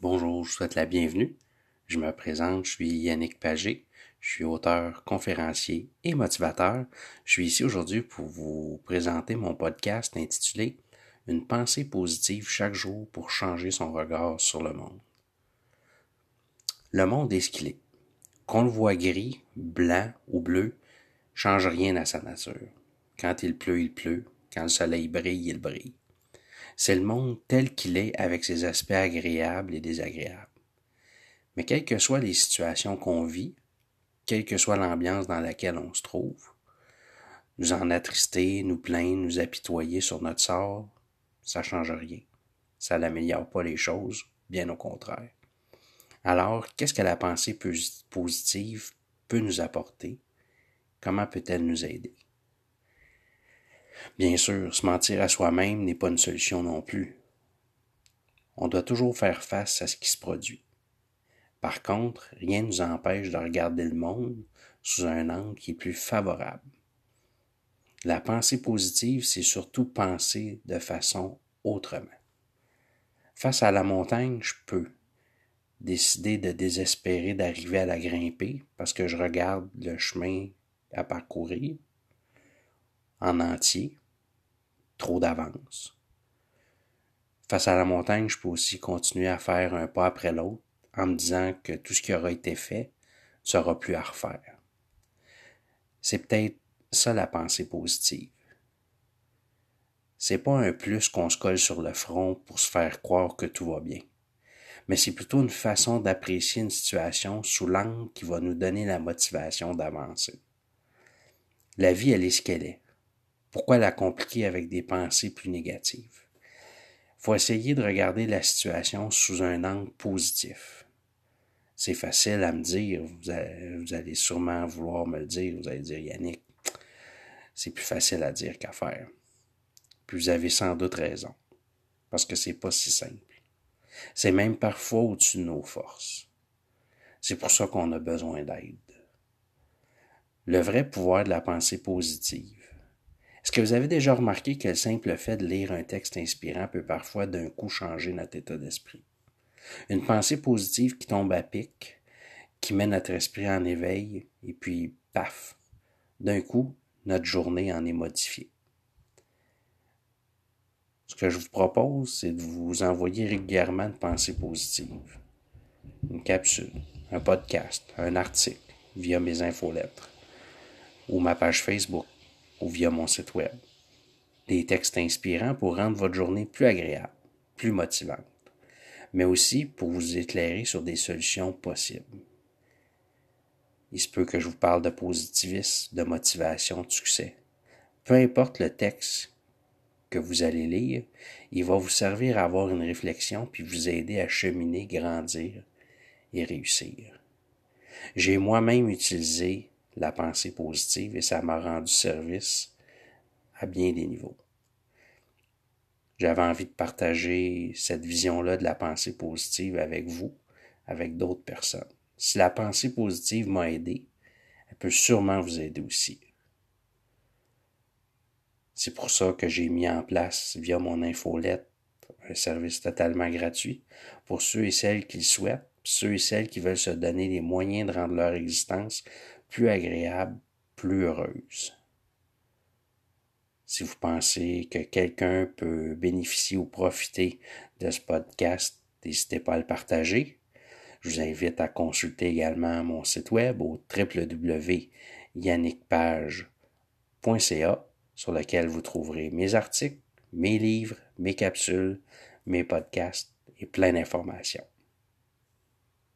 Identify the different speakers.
Speaker 1: Bonjour, je vous souhaite la bienvenue. Je me présente, je suis Yannick Pagé. Je suis auteur, conférencier et motivateur. Je suis ici aujourd'hui pour vous présenter mon podcast intitulé Une pensée positive chaque jour pour changer son regard sur le monde. Le monde est ce qu'il est. Qu'on le voit gris, blanc ou bleu, change rien à sa nature. Quand il pleut, il pleut. Quand le soleil brille, il brille. C'est le monde tel qu'il est avec ses aspects agréables et désagréables. Mais quelles que soient les situations qu'on vit, quelle que soit l'ambiance dans laquelle on se trouve, nous en attrister, nous plaindre, nous apitoyer sur notre sort, ça change rien. Ça n'améliore pas les choses, bien au contraire. Alors, qu'est-ce que la pensée positive peut nous apporter? Comment peut-elle nous aider? Bien sûr, se mentir à soi-même n'est pas une solution non plus. On doit toujours faire face à ce qui se produit. Par contre, rien ne nous empêche de regarder le monde sous un angle qui est plus favorable. La pensée positive, c'est surtout penser de façon autrement. Face à la montagne, je peux décider de désespérer d'arriver à la grimper parce que je regarde le chemin à parcourir en entier, trop d'avance. Face à la montagne, je peux aussi continuer à faire un pas après l'autre en me disant que tout ce qui aura été fait sera plus à refaire. C'est peut-être ça la pensée positive. C'est pas un plus qu'on se colle sur le front pour se faire croire que tout va bien, mais c'est plutôt une façon d'apprécier une situation sous l'angle qui va nous donner la motivation d'avancer. La vie, elle est ce qu'elle est. Pourquoi la compliquer avec des pensées plus négatives? Faut essayer de regarder la situation sous un angle positif. C'est facile à me dire, vous allez, sûrement vouloir me le dire, vous allez dire Yannick, c'est plus facile à dire qu'à faire. Puis vous avez sans doute raison, parce que c'est pas si simple. C'est même parfois au-dessus de nos forces. C'est pour ça qu'on a besoin d'aide. Le vrai pouvoir de la pensée positive, est-ce que vous avez déjà remarqué que le simple fait de lire un texte inspirant peut parfois d'un coup changer notre état d'esprit? Une pensée positive qui tombe à pic, qui met notre esprit en éveil, et puis, paf, d'un coup, notre journée en est modifiée. Ce que je vous propose, c'est de vous envoyer régulièrement une pensée positive. Une capsule, un podcast, un article via mes infolettres ou ma page Facebook ou via mon site web. Des textes inspirants pour rendre votre journée plus agréable, plus motivante, mais aussi pour vous éclairer sur des solutions possibles. Il se peut que je vous parle de positivisme, de motivation, de succès. Peu importe le texte que vous allez lire, il va vous servir à avoir une réflexion puis vous aider à cheminer, grandir et réussir. J'ai moi-même utilisé la pensée positive et ça m'a rendu service à bien des niveaux. J'avais envie de partager cette vision-là de la pensée positive avec vous, avec d'autres personnes. Si la pensée positive m'a aidé, elle peut sûrement vous aider aussi. C'est pour ça que j'ai mis en place via mon infolette un service totalement gratuit pour ceux et celles qui le souhaitent, ceux et celles qui veulent se donner les moyens de rendre leur existence plus agréable, plus heureuse. Si vous pensez que quelqu'un peut bénéficier ou profiter de ce podcast, n'hésitez pas à le partager. Je vous invite à consulter également mon site web au www.yannickpage.ca sur lequel vous trouverez mes articles, mes livres, mes capsules, mes podcasts et plein d'informations.